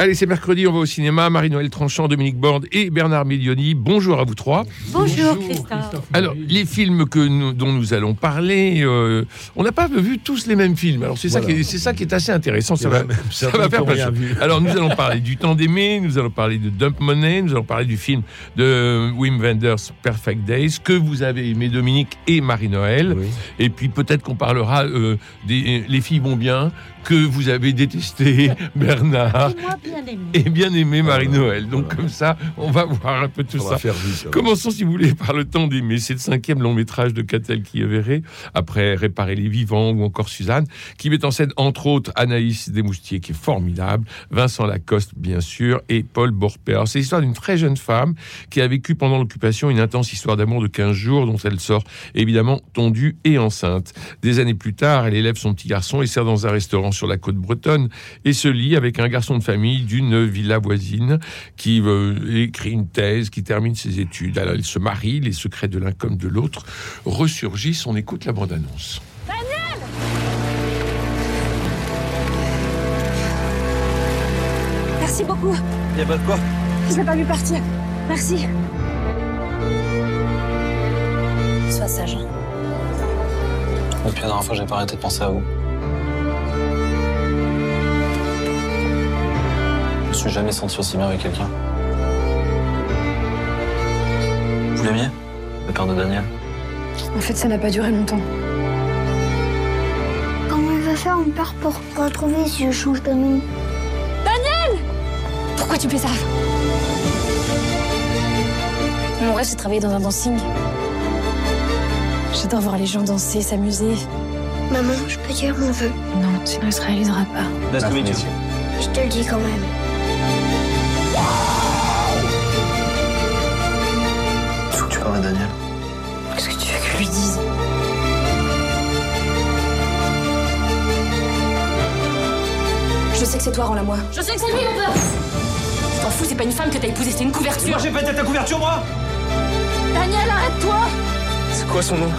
Allez, c'est mercredi, on va au cinéma. Marie-Noël Tranchant, Dominique Borde et Bernard Milioni. Bonjour à vous trois. Bonjour, Christophe. Alors, les films que nous- dont nous allons parler, euh, on n'a pas vu tous les mêmes films. Alors, c'est ça, qui est- c'est ça qui est assez intéressant. Ça va, ça va faire vu. Alors, nous allons parler du temps d'aimer, nous allons parler de Dump Money, nous allons parler du film de Wim Wenders, Perfect Days, que vous avez aimé, Dominique et Marie-Noël. Oui. Et puis, peut-être qu'on parlera euh, des Les filles vont bien, que vous avez détesté, Bernard. Et bien aimé. Marie-Noël. Donc comme ça, on va voir un peu tout On ça. va faire vite. Commençons, si vous voulez, par le temps d'aimer. C'est le cinquième long métrage de Catel qui verré après Réparer les vivants ou encore Suzanne, qui met en scène entre autres Anaïs Desmoustiers, qui est formidable, Vincent Lacoste, bien sûr, et Paul Borper. C'est l'histoire d'une très jeune femme qui a vécu pendant l'occupation une intense histoire d'amour de 15 jours, dont elle sort évidemment tondue et enceinte. Des années plus tard, elle élève son petit garçon et sert dans un restaurant sur la côte bretonne et se lie avec un garçon de famille d'une villa voisine qui euh, écrit une thèse, qui termine ses études. Alors ils se marient, les secrets de l'un comme de l'autre ressurgissent. On écoute la bande-annonce. Merci beaucoup. Y a pas de quoi Je l'ai pas vu partir. Merci. Sois sage. Depuis la dernière fois, j'ai pas arrêté de penser à vous. Suis jamais senti aussi bien avec quelqu'un. Vous l'aimiez Le père de Daniel? En fait, ça n'a pas duré longtemps. Comment il va faire mon père pour me retrouver si je change de nom Pourquoi tu fais ça? Mon rêve, c'est de travailler dans un dancing. J'adore voir les gens danser, s'amuser. Maman, je peux dire mon vœu? Non, tu ne se réaliseras pas. Nice to meet you. Je te le dis quand même. À Daniel. Qu'est-ce que tu veux que je lui dise? Je sais que c'est toi, rends-la-moi. Je sais que c'est lui, on peut Tu t'en fous, c'est pas une femme que t'as épousée, c'est une couverture. j'ai pété ta couverture, moi Daniel, arrête-toi C'est quoi son nom?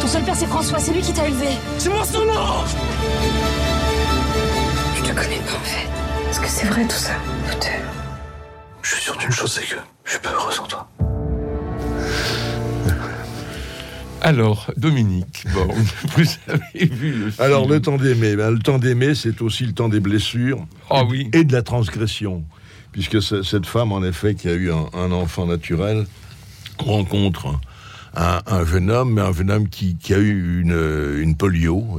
Ton seul père, c'est François, c'est lui qui t'a élevé. C'est moi son nom Je te connais pas, en fait. Est-ce que c'est vrai tout ça? Peut-être. Je suis sûr d'une chose, c'est que je suis pas heureux sans toi. Alors, Dominique, bon, vous avez vu le film. Alors, le temps d'aimer. ben, le temps d'aimer, c'est aussi le temps des blessures Ah oui. et de la transgression. Puisque ce- cette femme, en effet, qui a eu un, un enfant naturel, rencontre un, un jeune homme, mais un jeune homme qui, qui a eu une, une polio.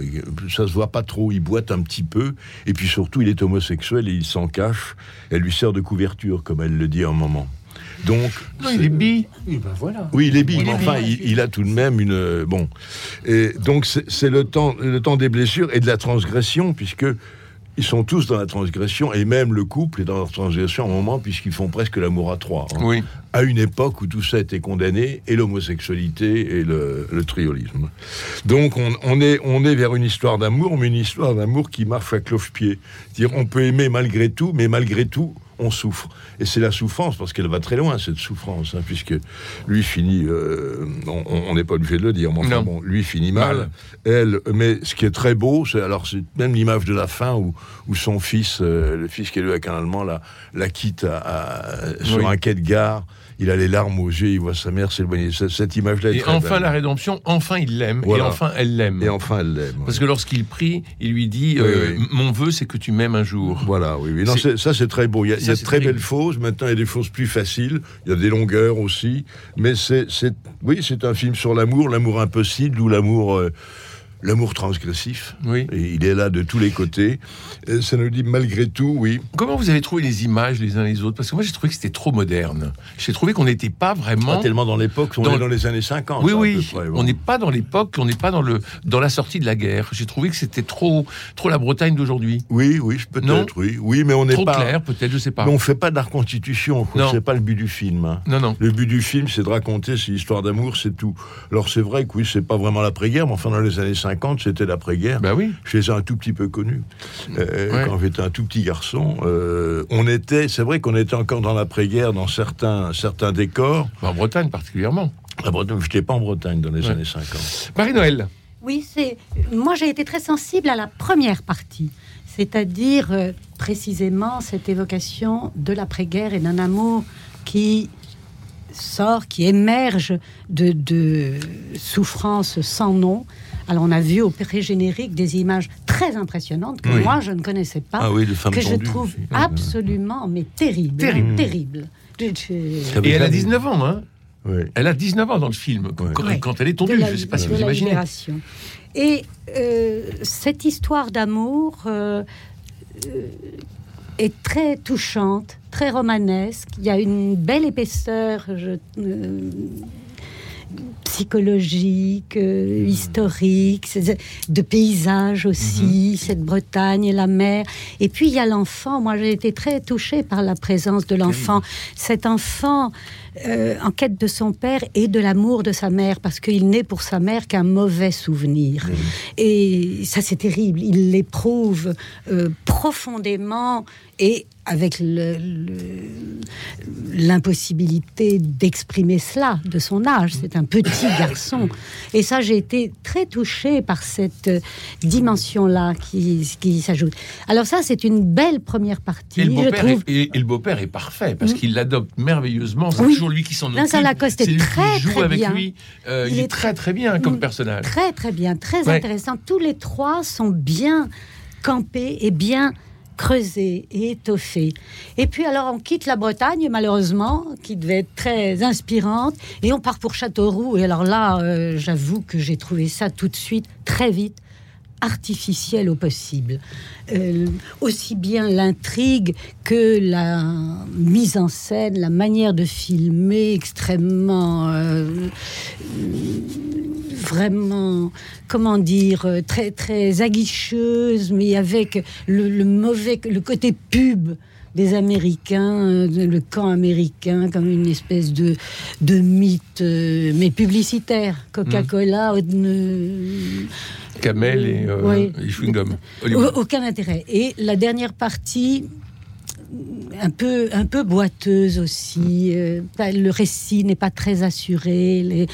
Ça se voit pas trop, il boite un petit peu. Et puis surtout, il est homosexuel et il s'en cache. Elle lui sert de couverture, comme elle le dit à un moment. Donc, Non, il est bi. Oui, il est bi, Il mais est enfin, bi. il, il a tout de même une bon. Et donc c'est c'est le temps, le temps des blessures et de la transgression, puisque ils sont tous dans la transgression et même le couple est dans la transgression à un moment puisqu'ils font presque l'amour à trois. hein. Oui. À une époque où tout ça était condamné et l'homosexualité et le, le triolisme. Donc on, on est on est vers une histoire d'amour, mais une histoire d'amour qui marche à cloche-pied. C'est-à-dire on peut aimer malgré tout, mais malgré tout on souffre. Et c'est la souffrance, parce qu'elle va très loin, cette souffrance, hein, puisque lui finit, euh, on- n'est pas obligé de le dire, mais enfin, bon, lui finit mal. Mal. Elle, mais ce qui est très beau, c'est alors c'est même l'image de la fin où, où son fils, euh, le fils qui est élevé avec un Allemand, la, la quitte à, à- sur Oui. un quai de gare. Il a les larmes aux yeux, il voit sa mère s'éloigner. Cette, cette image-là est Et enfin belle. la rédemption, enfin il l'aime. Voilà. Et enfin elle l'aime. Et enfin, elle l'aime. Parce que lorsqu'il prie, il lui dit euh, oui. Mon vœu, c'est que tu m'aimes un jour. Voilà, oui, oui. Non, ça c'est très beau. Il y a, il y Ça, a de très belles fausses. Maintenant, il y a des fausses plus faciles. Il y a des longueurs aussi. Mais c'est, c'est- oui, c'est un film sur l'amour, l'amour impossible ou l'amour, euh, l'amour transgressif. Oui. Et il est là de tous les côtés. Et ça nous dit malgré tout, oui. Comment vous avez trouvé les images les uns les autres? Parce que moi j'ai trouvé que c'était trop moderne. J'ai trouvé qu'on n'était pas vraiment. Pas tellement dans l'époque, on Dans- est dans les années 50. Oui, oui. peu près, bon. On n'est pas dans l'époque, on n'est pas dans le dans la sortie de la guerre. J'ai trouvé que c'était trop trop la Bretagne d'aujourd'hui. Oui, oui, peut-être, oui. Oui, mais on n'est Trop pas. clair, peut-être, je sais pas. Mais on fait pas quoi. Non. C'est pas le but du film. hein. Non, non. Le but du film, c'est de raconter ces histoires d'amour, c'est tout. Alors c'est vrai que oui, c'est pas vraiment l'après-guerre, mais enfin dans les années 50, c'était l'après-guerre. Bah oui. Je les ai un tout petit peu connus. Euh, Ouais. Quand j'étais un tout petit garçon, euh, on était, c'est vrai qu'on était encore dans l'après-guerre, dans certains, certains décors. En Bretagne particulièrement. La Bretagne, j'étais pas en Bretagne dans les Ouais. années 50. Marie-Noël. Oui, c'est. Moi, j'ai été très sensible à la première partie, c'est-à-dire euh, précisément cette évocation de l'après-guerre et d'un amour qui sort, qui émerge de, de souffrances sans nom. Alors, on a vu au pré-générique des images très impressionnantes que Oui. moi, je ne connaissais pas, Ah oui, les femmes que je trouve aussi. absolument, mais terrible. Terrible. Terrible. Et elle a la- 19 ans, hein? Oui. Elle a 19 ans dans le film, quand, elle est de tondue. la- Je ne sais pas si de vous la imaginez. libération. Et euh, cette histoire d'amour euh, euh, est très touchante, très romanesque. Il y a une belle épaisseur je- euh, psychologique, euh, historique, c'est- de paysage aussi, cette Bretagne et la mer. Et puis il y a l'enfant. Moi, j'ai été très touchée par la présence de l'enfant. Cet enfant euh, en quête de son père et de l'amour de sa mère, parce qu'il n'est pour sa mère qu'un mauvais souvenir. Et ça, c'est terrible. Il l'éprouve euh, profondément et avec l'impossibilité d'exprimer cela de son âge. C'est un petit garçon. Et ça, j'ai été très touchée par cette euh, dimension-là qui, qui s'ajoute. Alors ça, c'est une belle première partie. Et le beau-père trouve. est, et- et le beau-père est parfait parce Mm. qu'il l'adopte merveilleusement. Oui. Toujours lui qui s'en occupe. Vincent Lacoste est lui très, joue très avec bien. lui. Euh, il, Il est, est très très bien comme Mm. personnage. Très très bien, très Ouais. intéressant. Tous les trois sont bien campés et bien creusés et étoffés. Et puis alors on quitte la Bretagne malheureusement, qui devait être très inspirante, et on part pour Châteauroux. Et alors là, euh, j'avoue que j'ai trouvé ça tout de suite très vite artificiel au possible. Euh, aussi bien l'intrigue que la mise en scène, la manière de filmer extrêmement euh, vraiment, comment dire, euh, très très aguicheuse, mais avec le, le mauvais, le côté pub des Américains, euh, le camp américain comme une espèce de, de mythe, euh, mais publicitaire. Coca-Cola, euh, Kamel et, euh, Oui. et chewing-gum. aucun intérêt. Et la dernière partie, un peu, un peu boiteuse aussi. euh, le récit n'est pas très assuré. Les...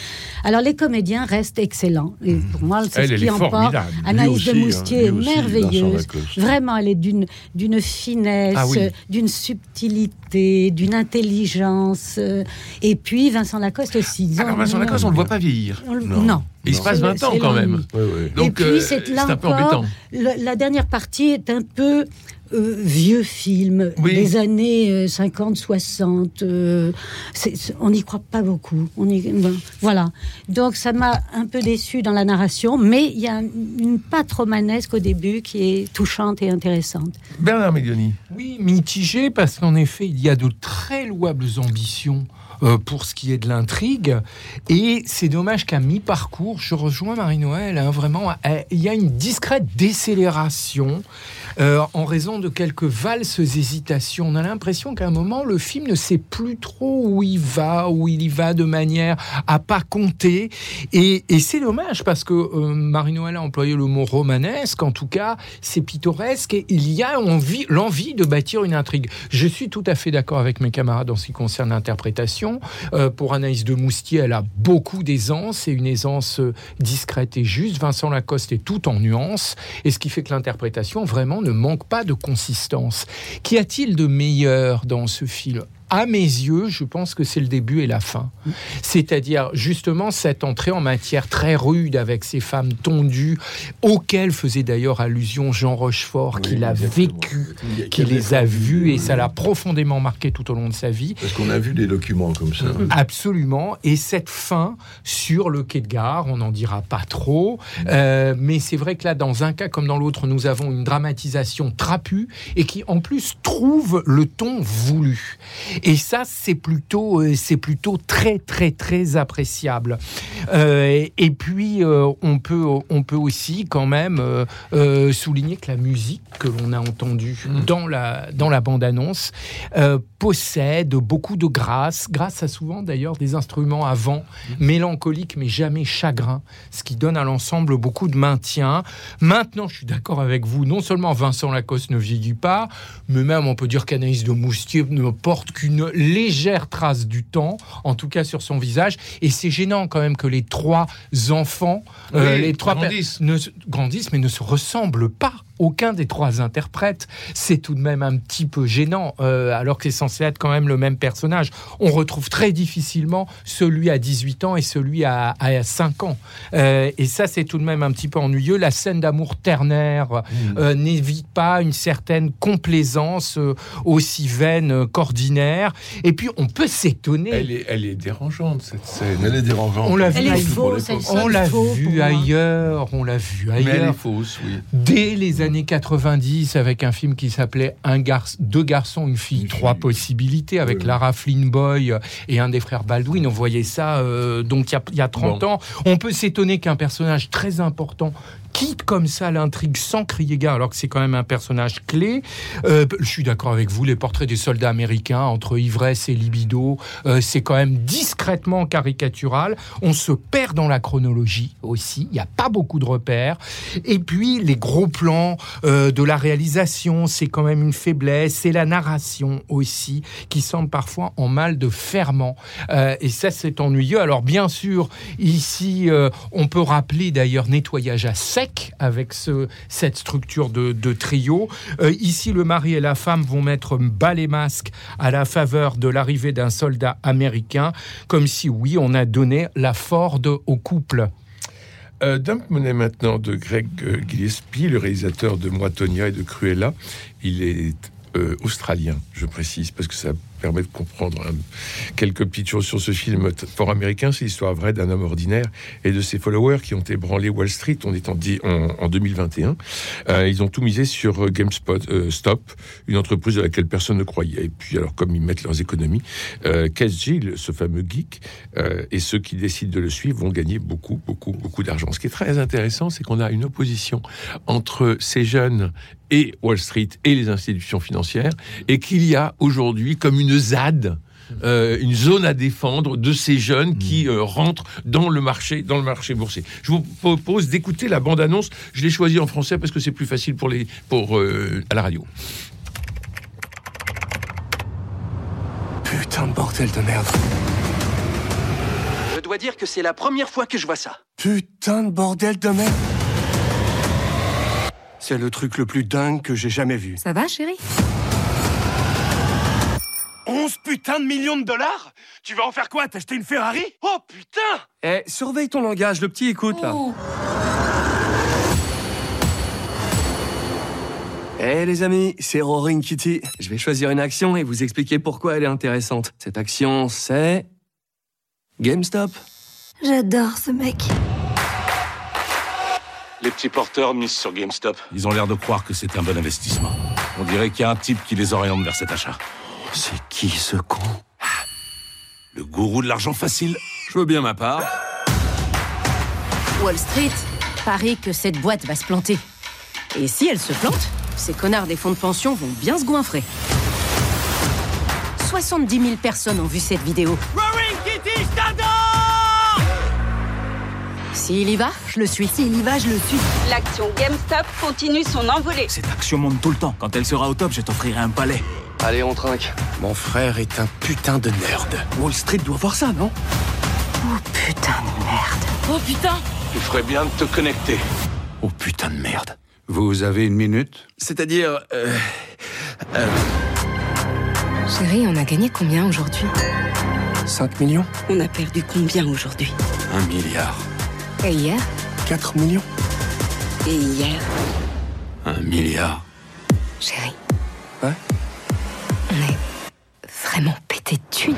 Alors les comédiens restent excellents. Et pour moi, c'est ce qui emporte. Anaïs aussi, de hein, Moustier est merveilleuse. Vraiment, elle est d'une d'une finesse, Ah oui. d'une subtilité, d'une intelligence. euh, Et puis Vincent Lacoste aussi. Alors Vincent Lacoste, on ne le voit pas vieillir. On Non. non. Il se passe C'est- 20 ans c'est quand même. l'ennui. Oui, oui. Donc, et puis, euh, c'est c'est là un peu encore, embêtant. le- la dernière partie est un peu euh, vieux film Oui. des années euh, 50, 60. euh, c'est- c'est- on n'y croit pas beaucoup. On y- bon, voilà. Donc ça m'a un peu déçu dans la narration, mais il y a une patte romanesque au début qui est touchante et intéressante. Bernard Medioni. Oui, mitigé parce qu'en effet, il y a de très louables ambitions euh, pour ce qui est de l'intrigue. Et c'est dommage qu'à mi-parcours, je rejoins Marie-Noël, hein, vraiment, euh, il y a une discrète décélération euh, en raison de quelques valses hésitations. On a l'impression qu'à un moment, le film ne sait plus trop où il va, où il y va de manière à pas compter. Et, c'est dommage parce que euh, Marie-Noël a employé le mot romanesque, en tout cas, c'est pittoresque et il y a envie, l'envie de bâtir une intrigue. Je suis tout à fait d'accord avec mes camarades en ce qui concerne l'interprétation. Euh, pour Anaïs de Moustier, elle a beaucoup d'aisance et une aisance euh, discrète et juste. Vincent Lacoste est tout en nuances et ce qui fait que l'interprétation vraiment ne manque pas de consistance. Qu'y a-t-il de meilleur dans ce film? À mes yeux, je pense que c'est le début et la fin. C'est-à-dire justement cette entrée en matière très rude avec ces femmes tondues, auxquelles faisait d'ailleurs allusion Jean Rochefort, qui Oui, l'a exactement. vécu, qui les a vus et ça l'a profondément marqué tout au long de sa vie. Parce qu'on a vu des documents comme ça. Absolument. Et cette fin sur le quai de gare, on n'en dira pas trop. Euh, mais c'est vrai que là, dans un cas comme dans l'autre, nous avons une dramatisation trapue et qui, en plus, trouve le ton voulu. Et ça, c'est plutôt, euh, c'est plutôt très, très, très appréciable. Euh, et puis, euh, on, peut, on peut aussi quand même euh, souligner que la musique que l'on a entendue dans la, dans la bande-annonce possède beaucoup de grâce, grâce à souvent d'ailleurs des instruments avant mélancoliques mais jamais chagrins, ce qui donne à l'ensemble beaucoup de maintien. Maintenant, je suis d'accord avec vous, non seulement Vincent Lacoste ne vieillit pas, mais même on peut dire qu'Anaïs de Moustier ne porte qu'une légère trace du temps, en tout cas sur son visage. Et c'est gênant quand même que les trois enfants, euh, les trois grandissent. ne se- grandissent, mais ne se ressemblent pas. Aucun des trois interprètes. C'est tout de même un petit peu gênant, euh, alors que c'est censé être quand même le même personnage. On retrouve très difficilement celui à 18 ans et celui à, à 5 ans. Euh, et ça, c'est tout de même un petit peu ennuyeux. La scène d'amour ternaire euh, n'évite pas une certaine complaisance euh, aussi vaine euh, qu'ordinaire. Et puis, on peut s'étonner. Elle est, elle est dérangeante, cette scène. Elle est dérangeante. On l'a vu, Elle est ailleurs. fausse, elle on l'a vu ailleurs, on l'a vu Mais elle est ailleurs. fausse, oui. Dès les années 90, avec un film qui s'appelait Un deux garçons, une fille, Une trois fille. possibilités, avec Ouais. Lara Flynn Boy et un des frères Baldwin. On voyait ça euh, donc il y a- il y, a 30 Bon. ans. On peut s'étonner qu'un personnage très important quitte comme ça l'intrigue sans crier gare, alors que c'est quand même un personnage clé. Euh, je suis d'accord avec vous, les portraits des soldats américains entre ivresse et libido, euh, c'est quand même discrètement caricatural. On se perd dans la chronologie aussi, il n'y a pas beaucoup de repères. Et puis les gros plans euh, de la réalisation, c'est quand même une faiblesse. C'est la narration aussi qui semble parfois en mal de ferment. Et ça, c'est ennuyeux. Alors bien sûr, ici, on peut rappeler d'ailleurs nettoyage à sec avec ce, cette structure de, trio. Euh, ici, le mari et la femme vont mettre bas les masques à la faveur de l'arrivée d'un soldat américain, comme si, oui, on a donné la Ford au couple. Euh, Dump Money maintenant de Greg euh, Gillespie, le réalisateur de Moi, Tonya et de Cruella. Il est euh, australien, je précise, parce que ça permet de comprendre hein, quelques petites choses sur ce film fort américain. C'est l'histoire vraie d'un homme ordinaire et de ses followers qui ont ébranlé Wall Street. On est en, di- en, en 2021. Euh, ils ont tout misé sur euh, GameSpot euh, Stop, une entreprise à laquelle personne ne croyait. Et puis, alors, comme ils mettent leurs économies, euh, Gill, ce fameux geek, et ceux qui décident de le suivre vont gagner beaucoup, beaucoup, beaucoup d'argent. Ce qui est très intéressant, c'est qu'on a une opposition entre ces jeunes et Wall Street et les institutions financières, et qu'il y a aujourd'hui comme une ZAD. euh, une zone à défendre de ces jeunes qui euh, rentrent dans le marché dans le marché boursier. Je vous propose d'écouter la bande annonce. Je l'ai choisie en français parce que c'est plus facile pour les pour euh, à la radio. Putain de bordel de merde. Je dois dire que c'est la première fois que je vois ça. Putain de bordel de merde. C'est le truc le plus dingue que j'ai jamais vu. Ça va, chérie? 11 putain de millions de dollars? Tu vas en faire quoi? T'acheter une Ferrari? Oh putain Eh, surveille ton langage, le petit écoute là. Eh les amis, c'est Roaring Kitty. Je vais choisir une action et vous expliquer pourquoi elle est intéressante. Cette action, c'est... GameStop. J'adore ce mec. Les petits porteurs misent sur GameStop. Ils ont l'air de croire que c'est un bon investissement. On dirait qu'il y a un type qui les oriente vers cet achat. C'est qui ce con? Le gourou de l'argent facile. Je veux bien ma part. Wall Street parie que cette boîte va se planter. Et si elle se plante, ces connards des fonds de pension vont bien se goinfrer. 70 000 personnes ont vu cette vidéo. Roaring Kitty, S'il y va, je le suis. S'il y va, je le suis. L'action GameStop continue son envolée. Cette action monte tout le temps. Quand elle sera au top, je t'offrirai un palais. Allez, on trinque. Mon frère est un putain de nerd. Wall Street doit voir ça, non? Oh putain de merde. Oh putain Tu ferais bien de te connecter. Oh putain de merde. Vous avez une minute? C'est-à-dire... euh, Chérie, on a gagné combien aujourd'hui? 5 millions? On a perdu combien aujourd'hui? Un milliard. Et hier 4 millions Et hier Un milliard. Chérie. Ouais On est vraiment pété de thunes.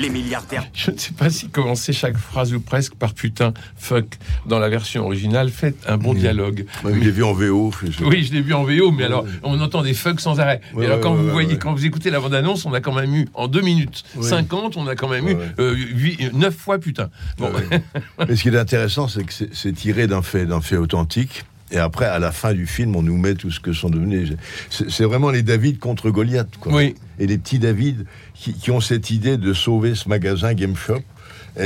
Les milliardaires. Je ne sais pas si commencer chaque phrase ou presque par putain, fuck dans la version originale. Faites un bon dialogue. Moi, je l'ai vu en VO. je- Oui, je l'ai vu en VO, mais alors on entend des fucks sans arrêt. Ouais, et alors quand ouais, vous ouais, voyez, ouais. quand vous écoutez la bande-annonce, on a quand même eu en 2 minutes Oui. 50, on a quand même Ouais, eu ouais. euh, huit- neuf fois putain. Bon, Ouais. Mais ce qui est intéressant, c'est que c'est- c'est tiré d'un fait, d'un fait authentique. Et après, à la fin du film, on nous met tout ce que sont devenus. C'est vraiment les David contre Goliath. Quoi. Oui. Et les petits David qui, qui ont cette idée de sauver ce magasin Game Shop.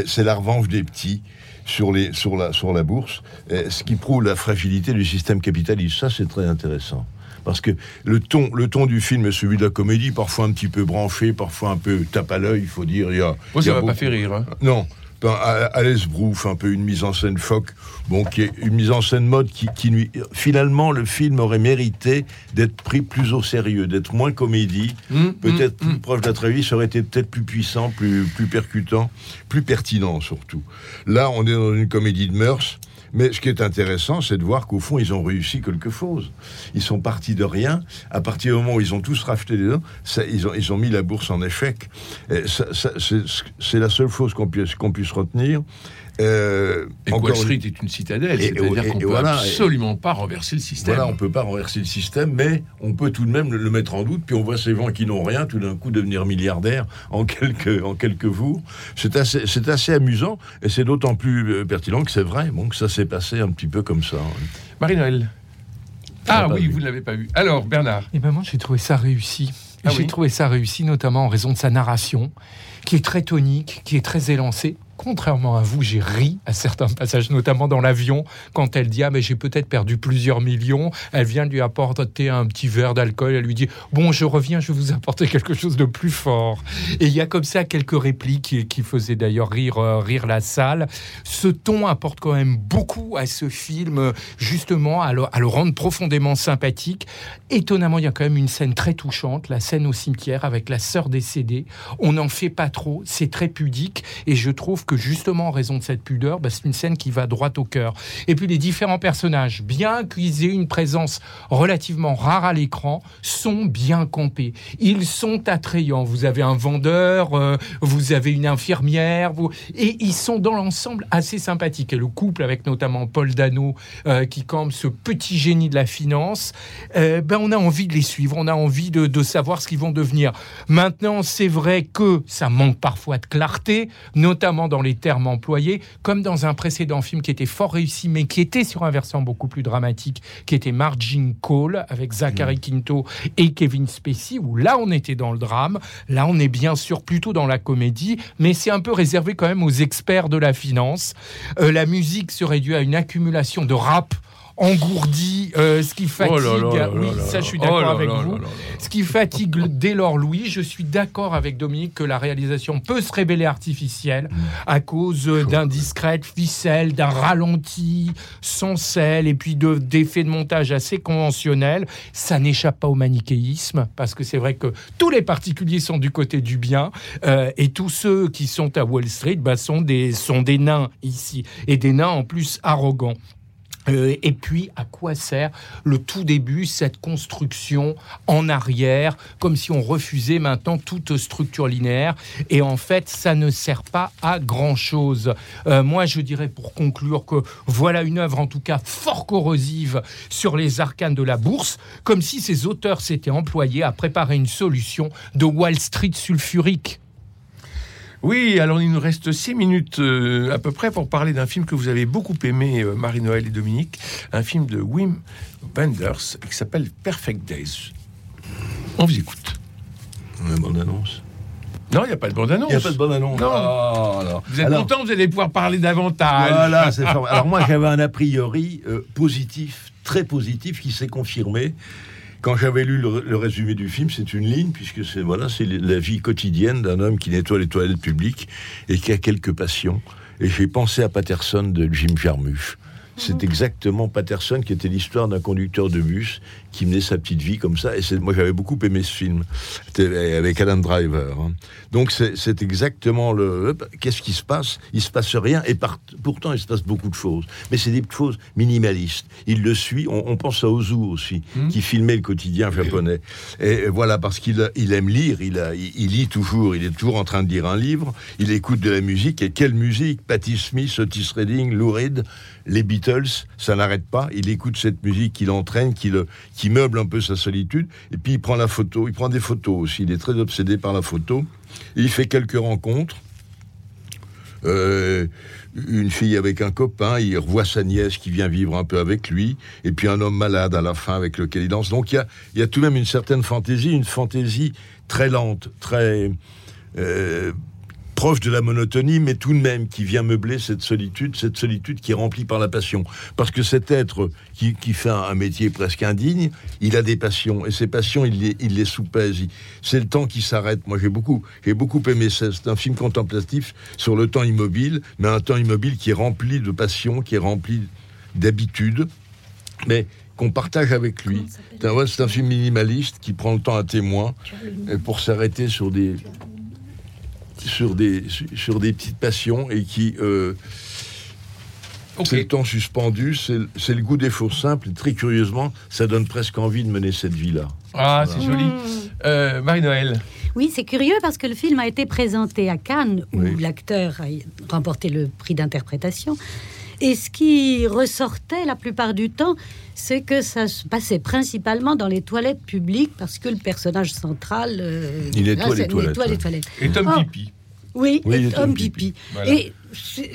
C'est la revanche des petits sur, les, sur, la, sur la bourse, ce qui prouve la fragilité du système capitaliste. Ça, c'est très intéressant. parce que le ton, le ton du film est celui de la comédie, parfois un petit peu branché, parfois un peu tape à l'œil, il faut dire. Il y a, ça m'a pas beaucoup- fait rire. hein. Non. À l'esbrouf, un peu une mise en scène phoque, bon, qui est une mise en scène mode qui, qui nuit. Finalement, le film aurait mérité d'être pris plus au sérieux, d'être moins comédie, Mmh, peut-être plus proche la tragédie, ça aurait été peut-être plus puissant, plus, plus percutant, plus pertinent surtout. Là, on est dans une comédie de mœurs. Mais ce qui est intéressant, c'est de voir qu'au fond, ils ont réussi quelque chose. Ils sont partis de rien. À partir du moment où ils ont tous racheté des ça, ils, ont, mis la bourse en échec. C'est la seule chose qu'on puisse retenir. Euh, Et encore Wall Street une- est une citadelle, Et- c'est-à-dire qu'on et peut voilà, absolument pas renverser le système. Voilà, on peut pas renverser le système, mais on peut tout de même le, le mettre en doute. Puis on voit ces gens qui n'ont rien, tout d'un coup devenir milliardaires en quelques en quelques jours. C'est assez c'est assez amusant et c'est d'autant plus euh, pertinent que c'est vrai. Bon, que ça s'est passé un petit peu comme ça. Marie-Noël. Ah, Ah oui, vu. vous ne l'avez pas vu. Alors, Bernard. Et ben moi, j'ai trouvé ça réussi. Ah j'ai oui trouvé ça réussi, notamment en raison de sa narration, qui est très tonique, qui est très élancée. Contrairement à vous, j'ai ri à certains passages, notamment dans l'avion, quand elle dit Ah, mais j'ai peut-être perdu plusieurs millions. Elle vient lui apporter un petit verre d'alcool. Elle lui dit Bon, je reviens, je vais vous apporter quelque chose de plus fort. Et il y a comme ça quelques répliques qui, faisaient d'ailleurs rire, euh, rire la salle. Ce ton apporte quand même beaucoup à ce film, justement, à le, à le rendre profondément sympathique. Étonnamment, il y a quand même une scène très touchante, la scène au cimetière avec la sœur décédée. On n'en fait pas trop, c'est très pudique, et je trouve que justement, en raison de cette pudeur, bah, c'est une scène qui va droit au cœur. Et puis les différents personnages, bien qu'ils aient une présence relativement rare à l'écran, sont bien campés. Ils sont attrayants. Vous avez un vendeur, euh, vous avez une infirmière, et ils sont dans l'ensemble assez sympathiques. Et le couple avec notamment Paul Dano euh, qui campe ce petit génie de la finance, euh, ben on a envie de les suivre, on a envie de, de savoir ce qu'ils vont devenir. Maintenant, c'est vrai que ça manque parfois de clarté, notamment dans les termes employés, comme dans un précédent film qui était fort réussi, mais qui était sur un versant beaucoup plus dramatique, qui était Margin Call avec Zachary Quinto et Kevin Spacey, où là on était dans le drame, là on est bien sûr plutôt dans la comédie, mais c'est un peu réservé quand même aux experts de la finance. Euh, la musique se réduit à une accumulation de rap engourdi, euh, ce qui fatigue. Oh là là là oui, là ça, je suis d'accord avec vous. Ce qui fatigue dès lors Louis, je suis d'accord avec Dominique que la réalisation peut se révéler artificielle Mm. à cause d'indiscrètes ficelles, d'un ralenti sans sel et puis de- d'effets de montage assez conventionnels. Ça n'échappe pas au manichéisme parce que c'est vrai que tous les particuliers sont du côté du bien euh, et tous ceux qui sont à Wall Street bah, sont, des, sont des nains ici et des nains en plus arrogants. Euh, et puis, à quoi sert le tout début, cette construction en arrière, comme si on refusait maintenant toute structure linéaire? Et en fait, ça ne sert pas à grand-chose. Euh, moi, je dirais pour conclure que voilà une œuvre, en tout cas, fort corrosive sur les arcanes de la bourse, comme si ces auteurs s'étaient employés à préparer une solution de Wall Street sulfurique. Oui, alors il nous reste six minutes euh, à peu près pour parler d'un film que vous avez beaucoup aimé, euh, Marie-Noël et Dominique, un film de Wim Wenders qui s'appelle Perfect Days. On vous écoute. La bande-annonce. Non, il n'y a pas de bande-annonce. Il n'y a pas de bande-annonce. Non. Ah. Vous êtes Alors- content, vous allez pouvoir parler davantage. Voilà, c'est. Alors moi, j'avais un a priori euh, positif, très positif, qui s'est confirmé. Quand j'avais lu le, résumé du film, c'est une ligne, puisque c'est voilà, c'est la vie quotidienne d'un homme qui nettoie les toilettes publiques et qui a quelques passions. Et j'ai pensé à Patterson de Jim Jarmusch. C'est exactement Patterson qui était l'histoire d'un conducteur de bus qui menait sa petite vie comme ça. Et c'est- moi, j'avais beaucoup aimé ce film avec Alan Driver. hein. Donc, c'est c'est exactement le. Qu'est-ce qui se passe? Il se passe rien. Et par- pourtant, il se passe beaucoup de choses. Mais c'est des choses minimalistes. Il le suit. On, on pense à Ozu aussi, qui filmait le quotidien japonais. Et voilà, parce qu'il il aime lire. Il, a- il, il lit toujours. Il est toujours en train de lire un livre. Il écoute de la musique. Et quelle musique? Patti Smith, Otis Redding, Lou Reed, les Beatles. Ça n'arrête pas. Il écoute cette musique qui l'entraîne, qui, le, qui meuble un peu sa solitude. Et puis il prend la photo. Il prend des photos aussi. Il est très obsédé par la photo. Il fait quelques rencontres. Euh, une fille avec un copain, il revoit sa nièce qui vient vivre un peu avec lui, et puis un homme malade à la fin avec lequel il danse. Donc il y a, y a tout de même une certaine fantaisie, une fantaisie très lente, très euh, proche de la monotonie, mais tout de même qui vient meubler cette solitude, cette solitude qui est remplie par la passion. Parce que cet être qui, qui fait un, métier presque indigne, il a des passions, et ces passions, il les, il les soupèse. C'est le temps qui s'arrête. Moi, j'ai beaucoup, j'ai beaucoup aimé ça. C'est un film contemplatif sur le temps immobile, mais un temps immobile qui est rempli de passion, qui est rempli d'habitude, mais qu'on partage avec lui. C'est un, ouais, un film minimaliste qui prend le temps à témoin pour s'arrêter sur des sur des sur des petites passions et qui euh, c'est le temps suspendu, c'est c'est le goût des fours simples et très curieusement, ça donne presque envie de mener cette vie-là. Ah, c'est joli. Euh, Marie-Noël. Oui, c'est curieux parce que le film a été présenté à Cannes, où l'acteur a remporté le prix d'interprétation. Et ce qui ressortait la plupart du temps, c'est que ça se passait principalement dans les toilettes publiques parce que le personnage central. euh, Il nettoie là, les toilettes, les toilettes. Et Tom Oh, Pipi. Oui, Oui, et Tom Pipi. pipi. Voilà. Et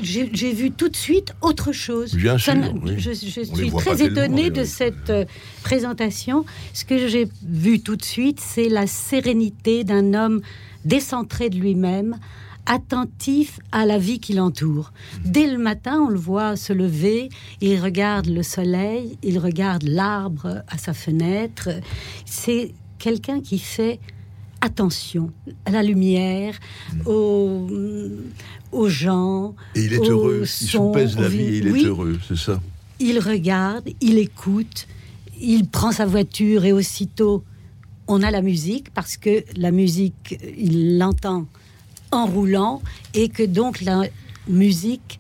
j'ai j'ai vu tout de suite autre chose. Bien Ça sûr, n'a- oui. Je, suis très étonnée de cette euh, présentation. Ce que j'ai vu tout de suite, c'est la sérénité d'un homme décentré de lui-même, attentif à la vie qui l'entoure. Dès le matin, on le voit se lever, il regarde le soleil, il regarde l'arbre à sa fenêtre. C'est quelqu'un qui fait attention à la lumière, aux, aux gens. Et il est aux heureux, il sons, soupèse la vie il est heureux, c'est ça. il regarde, il écoute, il prend sa voiture et aussitôt on a la musique parce que la musique, il l'entend en roulant et que donc la musique,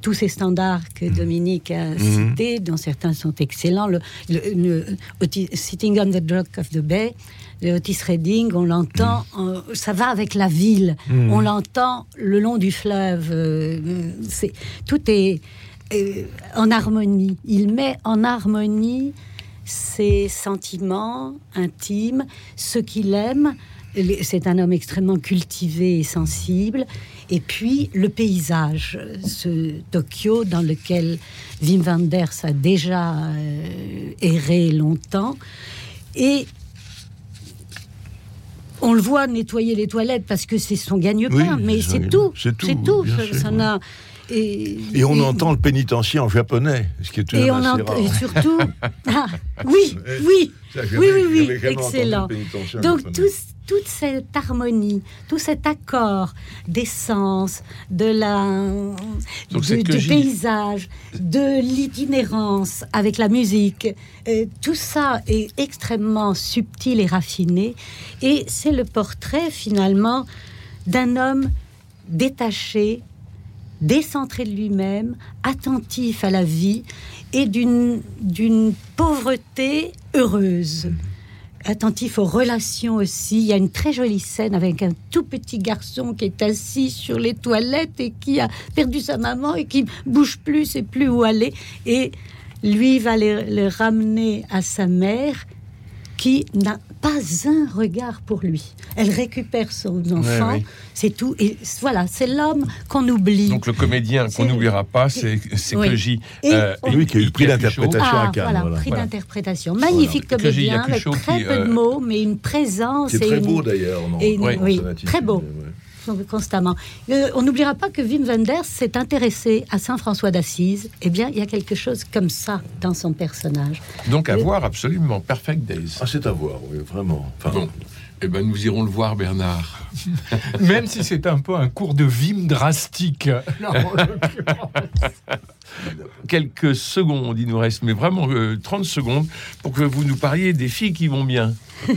tous ces standards que Dominique a Mhm. cités, dont certains sont excellents, le, le- le Otis- Sitting on the Dock of the Bay, le Otis Redding, on l'entend, en- ça va avec la ville, Mhm. on l'entend le long du fleuve, euh, c'est tout est euh, en harmonie. Il met en harmonie ses sentiments intimes, ce qu'il aime. C'est un homme extrêmement cultivé et sensible. Et puis le paysage, ce Tokyo dans lequel Wim Wenders a déjà euh, erré longtemps. Et on le voit nettoyer les toilettes parce que c'est son gagne-pain, Oui, mais c'est tout. c'est tout, C'est tout. bien Ça- sûr, ça oui. n'a- Et, Et on et- entend le pénitencier en japonais, ce qui est et on rare. et surtout ah, oui oui oui oui oui entendu excellent donc japonais. Tout- toute cette harmonie tout cet accord des sens de la Donc de- du paysage de l'itinérance avec la musique euh, tout ça est extrêmement subtil et raffiné et c'est le portrait finalement d'un homme détaché décentré de lui-même, attentif à la vie et d'une d'une pauvreté heureuse. Attentif aux relations aussi. Il y a une très jolie scène avec un tout petit garçon qui est assis sur les toilettes et qui a perdu sa maman et qui bouge plus, sait plus où aller. Et lui va le, ramener à sa mère qui n'a pas un regard pour lui. Elle récupère son enfant, oui. c'est tout. Et voilà, c'est l'homme qu'on oublie. Donc le comédien qu'on n'oubliera pas, c'est c'est Oui. Et euh, on- Lui qui a eu le prix d'interprétation Ah, à Cannes. voilà, voilà. prix Voilà. d'interprétation. Magnifique Voilà. Comédien, avec très qui, peu euh, de mots, mais une présence. C'est très une- beau d'ailleurs. non, et une- dans oui, très beau. Constamment. Euh, on n'oubliera pas que Wim Wenders s'est intéressé à Saint François d'Assise. Eh bien, il y a quelque chose comme ça dans son personnage. Donc à voir absolument, Perfect Days. Ah, c'est à voir, oui, vraiment. Enfin, Bon, eh ben nous irons le voir, Bernard. Même si c'est un peu un cours de vim drastique. Quelques secondes, il nous reste, mais vraiment euh, 30 secondes, pour que vous nous parliez des filles qui vont bien.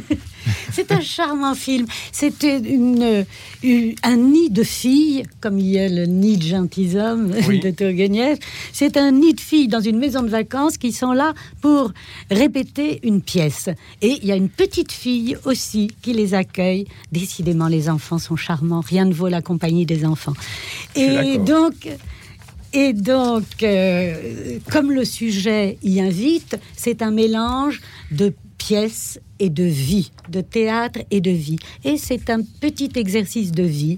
C'est un charmant film. C'était une, une- un nid de filles, comme il y a le nid de gentilshommes Oui. de Turgenev. C'est un nid de filles dans une maison de vacances qui sont là pour répéter une pièce. Et il y a une petite fille aussi qui les accueille. Décidément, les enfants sont charmants. Rien ne vaut la compagnie des enfants. Et donc. Et donc, euh, comme le sujet y invite, c'est un mélange de pièces et de vie, de théâtre et de vie. Et c'est un petit exercice de vie.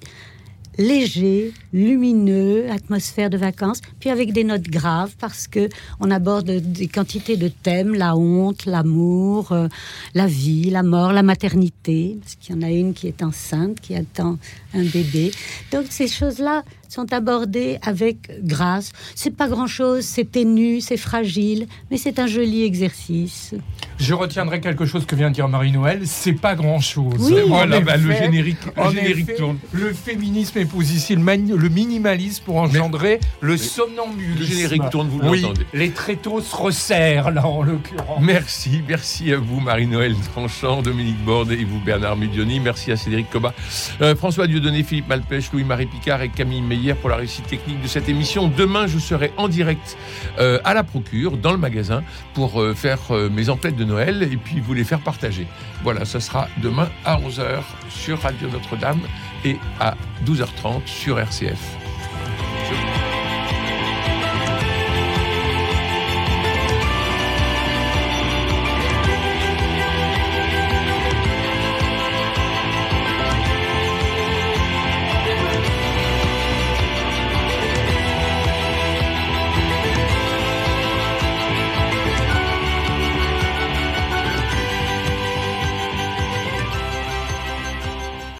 léger, lumineux, atmosphère de vacances, puis avec des notes graves parce que on aborde des quantités de thèmes la honte, l'amour, euh, la vie, la mort, la maternité, parce qu'il y en a une qui est enceinte, qui attend un bébé. Donc ces choses-là sont abordées avec grâce. C'est pas grand-chose, c'est ténu, c'est fragile, mais c'est un joli exercice. Je retiendrai quelque chose que vient de dire Marie-Noël, c'est pas grand-chose. Oui. Voilà, bah, le générique, le générique effet, tourne. Le féminisme épouse ici le, minimalisme pour engendrer le somnambulisme. le générique tourne, vous oui, l'entendez. Les tréteaux se resserrent, là, en l'occurrence. Merci, merci à vous Marie-Noël Tranchant, Dominique Borde et vous Bernard Mudioni. Merci à Cédric Cobat, euh, François Dieudonné, Philippe Malpêche, Louis-Marie Picard et Camille Meyer pour la réussite technique de cette émission. Demain, je serai en direct euh, à la Procure, dans le magasin, pour euh, faire euh, mes emplettes de Noël et puis vous les faire partager. Voilà, ça sera demain à 11h sur Radio Notre-Dame et à 12h30 sur RCF.